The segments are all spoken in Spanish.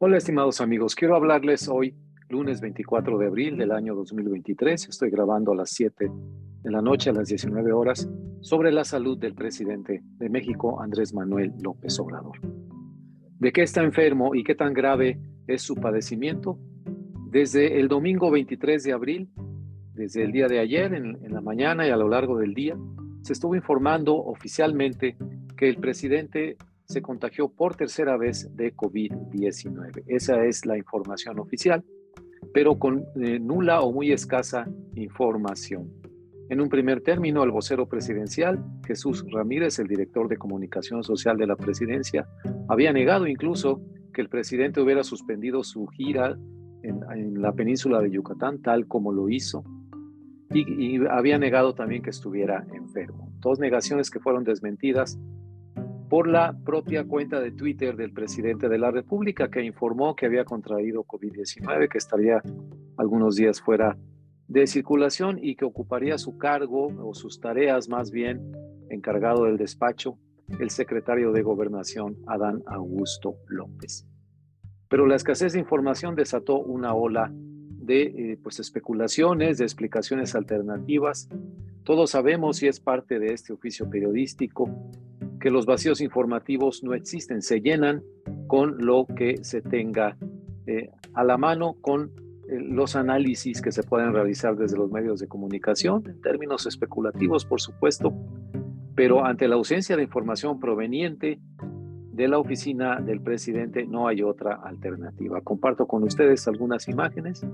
Hola estimados amigos, quiero hablarles hoy, lunes 24 de abril del año 2023, estoy grabando a las 7 de la noche a las 19 horas, sobre la salud del presidente de México, Andrés Manuel López Obrador. ¿De qué está enfermo y qué tan grave es su padecimiento? Desde el domingo 23 de abril, desde el día de ayer, en, en la mañana y a lo largo del día, se estuvo informando oficialmente que el presidente se contagió por tercera vez de COVID-19. Esa es la información oficial, pero con eh, nula o muy escasa información. En un primer término, el vocero presidencial, Jesús Ramírez, el director de comunicación social de la presidencia, había negado incluso que el presidente hubiera suspendido su gira en, la península de Yucatán, tal como lo hizo, y, y había negado también que estuviera enfermo. Dos negaciones que fueron desmentidas por la propia cuenta de Twitter del presidente de la República que informó que había contraído COVID-19, que estaría algunos días fuera de circulación y que ocuparía su cargo o sus tareas más bien encargado del despacho el secretario de Gobernación Adán Augusto López. Pero la escasez de información desató una ola de eh, pues especulaciones, de explicaciones alternativas. Todos sabemos y es parte de este oficio periodístico que los vacíos informativos no existen, se llenan con lo que se tenga eh, a la mano, con eh, los análisis que se pueden realizar desde los medios de comunicación, en términos especulativos, por supuesto, pero ante la ausencia de información proveniente de la oficina del presidente no hay otra alternativa. Comparto con ustedes algunas imágenes,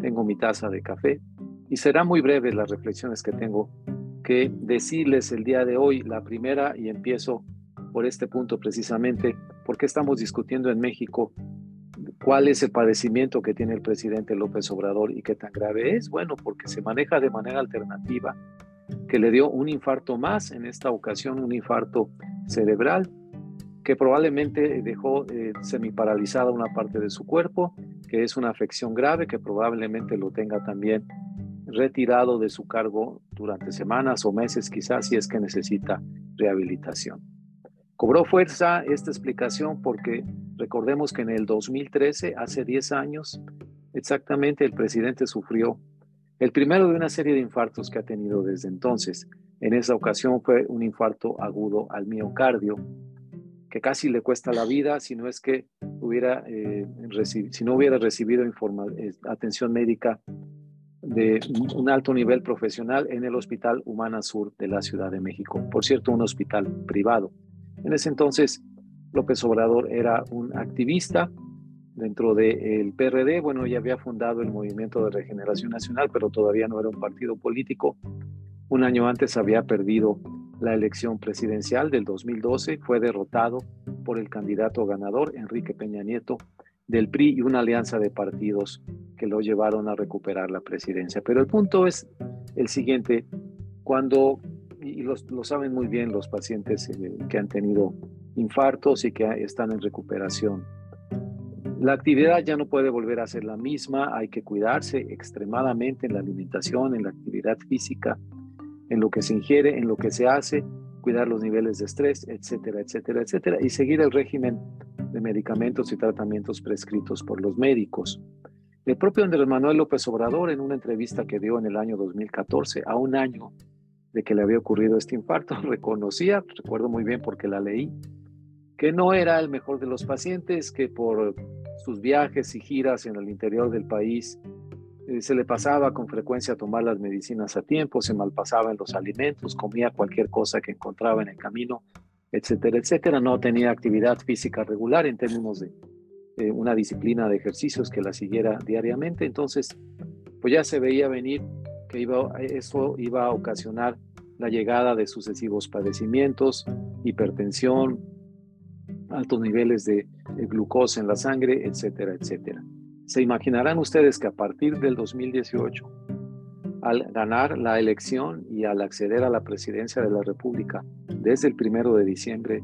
tengo mi taza de café y será muy breve las reflexiones que tengo que decirles el día de hoy, la primera, y empiezo por este punto precisamente, porque estamos discutiendo en México cuál es el padecimiento que tiene el presidente López Obrador y qué tan grave es. Bueno, porque se maneja de manera alternativa, que le dio un infarto más, en esta ocasión un infarto cerebral, que probablemente dejó eh, semiparalizada una parte de su cuerpo, que es una afección grave, que probablemente lo tenga también retirado de su cargo durante semanas o meses quizás si es que necesita rehabilitación. Cobró fuerza esta explicación porque recordemos que en el 2013, hace 10 años, exactamente el presidente sufrió el primero de una serie de infartos que ha tenido desde entonces. En esa ocasión fue un infarto agudo al miocardio que casi le cuesta la vida si no es que hubiera, eh, si no hubiera recibido eh, atención médica de un alto nivel profesional en el Hospital Humana Sur de la Ciudad de México. Por cierto, un hospital privado. En ese entonces, López Obrador era un activista dentro del PRD. Bueno, ya había fundado el Movimiento de Regeneración Nacional, pero todavía no era un partido político. Un año antes había perdido la elección presidencial del 2012, fue derrotado por el candidato ganador, Enrique Peña Nieto, del PRI y una alianza de partidos que lo llevaron a recuperar la presidencia. Pero el punto es el siguiente, cuando, y lo, saben muy bien los pacientes eh, que han tenido infartos y que están en recuperación, la actividad ya no puede volver a ser la misma, hay que cuidarse extremadamente en la alimentación, en la actividad física, en lo que se ingiere, en lo que se hace, cuidar los niveles de estrés, etcétera, etcétera, etcétera, y seguir el régimen de medicamentos y tratamientos prescritos por los médicos. El propio Andrés Manuel López Obrador, en una entrevista que dio en el año 2014, a un año de que le había ocurrido este infarto, reconocía, recuerdo muy bien porque la leí, que no era el mejor de los pacientes, que por sus viajes y giras en el interior del país eh, se le pasaba con frecuencia a tomar las medicinas a tiempo, se malpasaba en los alimentos, comía cualquier cosa que encontraba en el camino etcétera, etcétera. No tenía actividad física regular en términos de una disciplina de ejercicios que la siguiera diariamente. Entonces, pues ya se veía venir que iba, eso iba a ocasionar la llegada de sucesivos padecimientos, hipertensión, altos niveles de glucosa en la sangre, etcétera, etcétera. Se imaginarán ustedes que a partir del 2018, al ganar la elección y al acceder a la presidencia de la República desde el primero de diciembre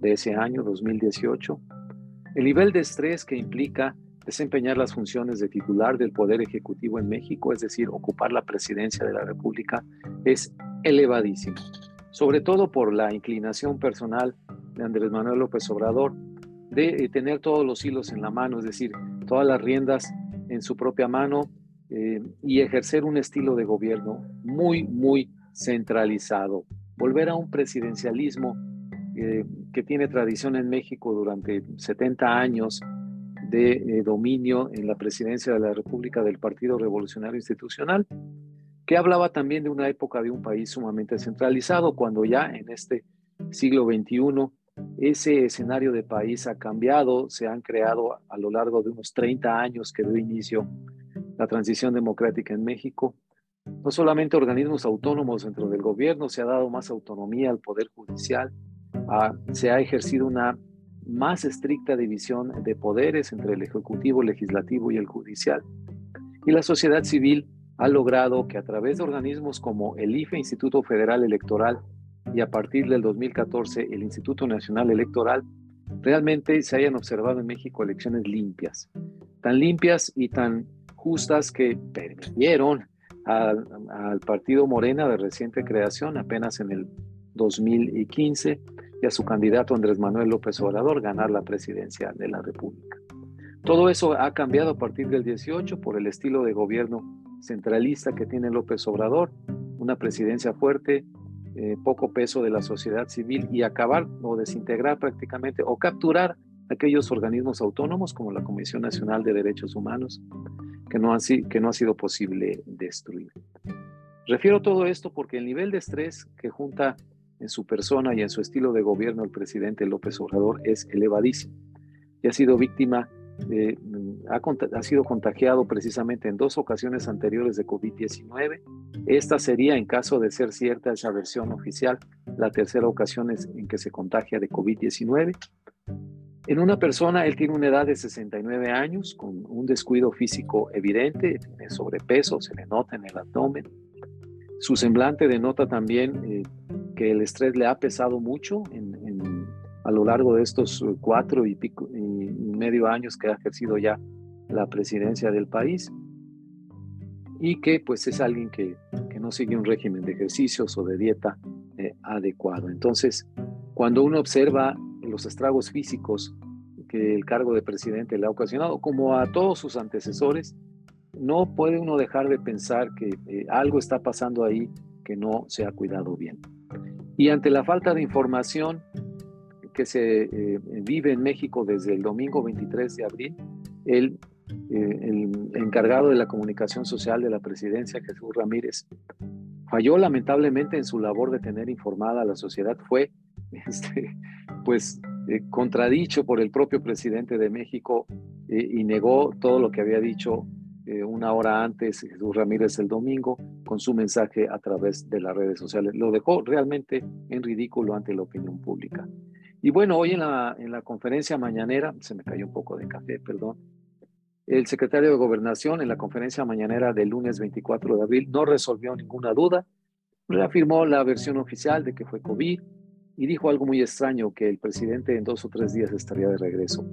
de ese año 2018, el nivel de estrés que implica desempeñar las funciones de titular del Poder Ejecutivo en México, es decir, ocupar la presidencia de la República, es elevadísimo, sobre todo por la inclinación personal de Andrés Manuel López Obrador de tener todos los hilos en la mano, es decir, todas las riendas en su propia mano y ejercer un estilo de gobierno muy, muy centralizado. Volver a un presidencialismo que tiene tradición en México durante 70 años de eh, dominio en la presidencia de la República del Partido Revolucionario Institucional, que hablaba también de una época de un país sumamente centralizado, cuando ya en este siglo XXI ese escenario de país ha cambiado, se han creado a lo largo de unos 30 años que dio inicio la transición democrática en México, no solamente organismos autónomos dentro del gobierno, se ha dado más autonomía al Poder Judicial, se ha ejercido una más estricta división de poderes entre el Ejecutivo, Legislativo y el Judicial. Y la sociedad civil ha logrado que a través de organismos como el IFE, Instituto Federal Electoral, y a partir del 2014 el Instituto Nacional Electoral, realmente se hayan observado en México elecciones limpias, tan limpias y tan justas que permitieron al, al partido Morena de reciente creación, apenas en el 2015, y a su candidato Andrés Manuel López Obrador ganar la presidencia de la República. Todo eso ha cambiado a partir del 18 por el estilo de gobierno centralista que tiene López Obrador, una presidencia fuerte, eh, poco peso de la sociedad civil y acabar o desintegrar prácticamente o capturar aquellos organismos autónomos como la Comisión Nacional de Derechos Humanos que no, han, que no ha sido posible destruir. Refiero todo esto porque el nivel de estrés que junta en su persona y en su estilo de gobierno el presidente López Obrador es elevadísimo y ha sido víctima, de, ha, ha sido contagiado precisamente en dos ocasiones anteriores de COVID-19. Esta sería, en caso de ser cierta esa versión oficial, la tercera ocasión en que se contagia de COVID-19. En una persona, él tiene una edad de 69 años, con un descuido físico evidente, tiene sobrepeso, se le nota en el abdomen. Su semblante denota también eh, que el estrés le ha pesado mucho a lo largo de estos cuatro y medio años que ha ejercido ya la presidencia del país y que pues es alguien que, que no sigue un régimen de ejercicios o de dieta eh, adecuado. Entonces, cuando uno observa los estragos físicos que el cargo de presidente le ha ocasionado, como a todos sus antecesores, no puede uno dejar de pensar que eh, algo está pasando ahí que no se ha cuidado bien. Y ante la falta de información que se eh, vive en México desde el domingo 23 de abril, el, eh, el encargado de la comunicación social de la presidencia, Jesús Ramírez, falló lamentablemente en su labor de tener informada a la sociedad. Fue, este, pues, eh, contradicho por el propio presidente de México y negó todo lo que había dicho una hora antes Jesús Ramírez el domingo con su mensaje a través de las redes sociales. Lo dejó realmente en ridículo ante la opinión pública. Y bueno, hoy en la, en la conferencia mañanera, se me cayó un poco de café, perdón, el secretario de Gobernación en la conferencia mañanera del lunes 24 de abril no resolvió ninguna duda, reafirmó la versión oficial de que fue COVID y dijo algo muy extraño, que el presidente en dos o tres días estaría de regreso.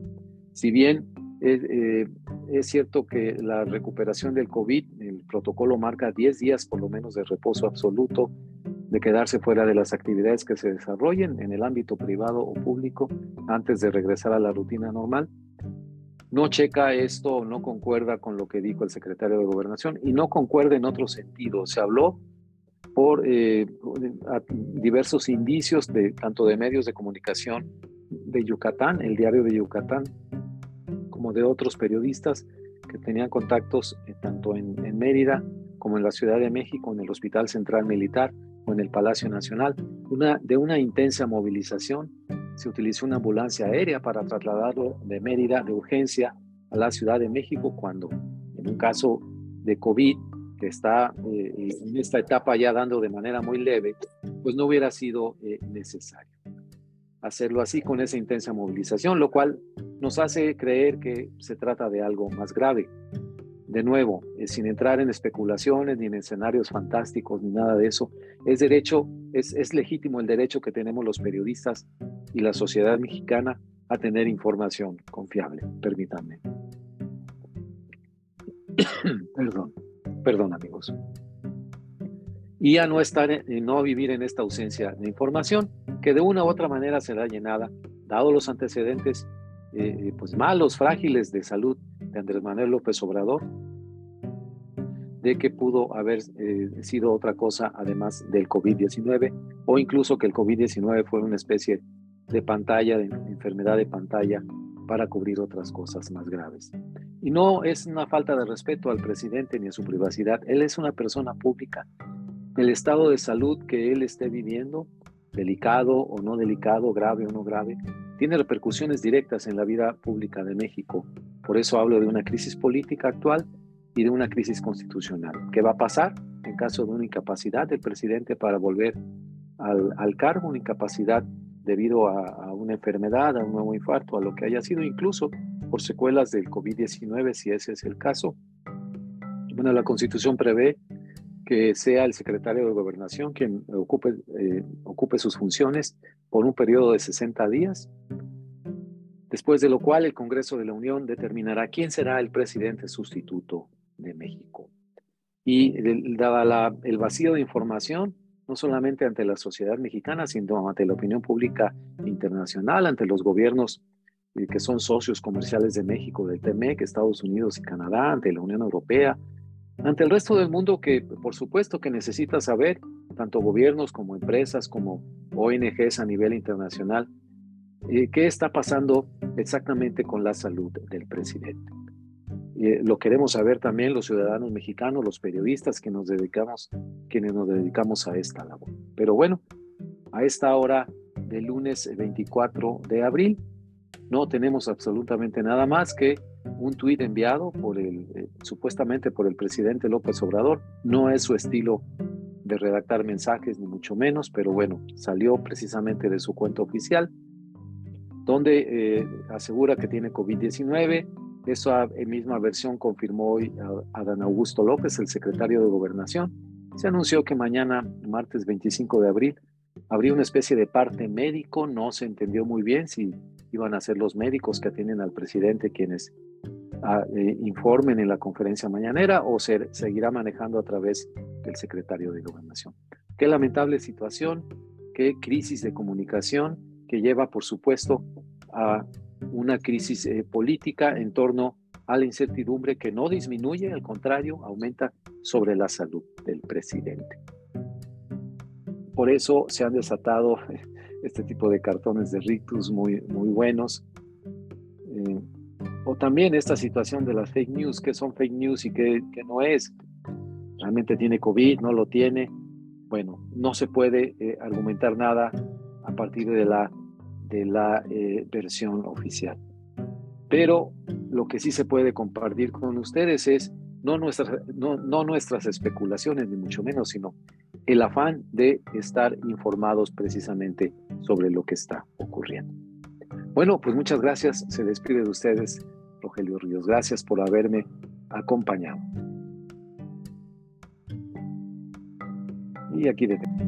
Si bien eh, es cierto que la recuperación del COVID, el protocolo marca 10 días por lo menos de reposo absoluto, de quedarse fuera de las actividades que se desarrollen en el ámbito privado o público antes de regresar a la rutina normal. No checa esto, no concuerda con lo que dijo el secretario de Gobernación y no concuerda en otro sentido. Se habló por eh, diversos indicios de tanto de medios de comunicación de Yucatán, el diario de Yucatán, como de otros periodistas que tenían contactos eh, tanto en, Mérida como en la Ciudad de México, en el Hospital Central Militar o en el Palacio Nacional. De una intensa movilización, se utilizó una ambulancia aérea para trasladarlo de Mérida de urgencia a la Ciudad de México cuando en un caso de COVID que está eh, en esta etapa ya dando de manera muy leve, pues no hubiera sido eh, necesario hacerlo así con esa intensa movilización, lo cual nos hace creer que se trata de algo más grave. De nuevo, eh, sin entrar en especulaciones ni en escenarios fantásticos ni nada de eso, es derecho, es, es legítimo el derecho que tenemos los periodistas y la sociedad mexicana a tener información confiable. Permítanme. perdón, perdón amigos. Y a no estar, no vivir en esta ausencia de información que de una u otra manera será llenada, dado los antecedentes eh, pues malos, frágiles de salud de Andrés Manuel López Obrador, de que pudo haber eh, sido otra cosa además del COVID-19 o incluso que el COVID-19 fue una especie de pantalla, de enfermedad de pantalla para cubrir otras cosas más graves. Y no es una falta de respeto al presidente ni a su privacidad. Él es una persona pública. El estado de salud que él esté viviendo, delicado o no delicado, grave o no grave, tiene repercusiones directas en la vida pública de México. Por eso hablo de una crisis política actual y de una crisis constitucional. ¿Qué va a pasar en caso de una incapacidad del presidente para volver al, cargo, una incapacidad debido a, una enfermedad, a un nuevo infarto, a lo que haya sido, incluso por secuelas del COVID-19, si ese es el caso. Bueno, la Constitución prevé que sea el secretario de Gobernación quien ocupe, eh, ocupe sus funciones por un periodo de 60 días, después de lo cual el Congreso de la Unión determinará quién será el presidente sustituto de México. Y dada el vacío de información, no solamente ante la sociedad mexicana, sino ante la opinión pública internacional, ante los gobiernos eh, que son socios comerciales de México, del TMEC, Estados Unidos y Canadá, ante la Unión Europea, ante el resto del mundo que por supuesto que necesita saber, tanto gobiernos como empresas, como ONGs a nivel internacional, eh, qué está pasando exactamente con la salud del presidente. Eh, lo queremos saber también los ciudadanos mexicanos, los periodistas que nos dedicamos, quienes nos dedicamos a esta labor. Pero bueno, a esta hora del lunes 24 de abril no tenemos absolutamente nada más que un tuit enviado por el, eh, supuestamente por el presidente López Obrador. No es su estilo de redactar mensajes, ni mucho menos, pero bueno, salió precisamente de su cuenta oficial, donde eh, asegura que tiene COVID-19, esa misma versión confirmó hoy a Dan Augusto López, el secretario de Gobernación. Se anunció que mañana, martes 25 de abril, habría una especie de parte médico. No se entendió muy bien si iban a ser los médicos que atienden al presidente quienes ah, eh, informen en la conferencia mañanera o se seguirá manejando a través del secretario de Gobernación. Qué lamentable situación, qué crisis de comunicación que lleva, por supuesto, a una crisis eh, política en torno a la incertidumbre que no disminuye, al contrario, aumenta sobre la salud del presidente. Por eso se han desatado este tipo de cartones de rictus muy, muy buenos. Eh, o también esta situación de las fake news, que son fake news y que, no es. Realmente tiene COVID, no lo tiene. Bueno, no se puede eh, argumentar nada a partir de la de la eh, versión oficial. Pero lo que sí se puede compartir con ustedes es no nuestras, no, no nuestras especulaciones, ni mucho menos, sino el afán de estar informados precisamente sobre lo que está ocurriendo. Bueno, pues muchas gracias. Se despide de ustedes, Rogelio Ríos. Gracias por haberme acompañado. Y aquí detengo.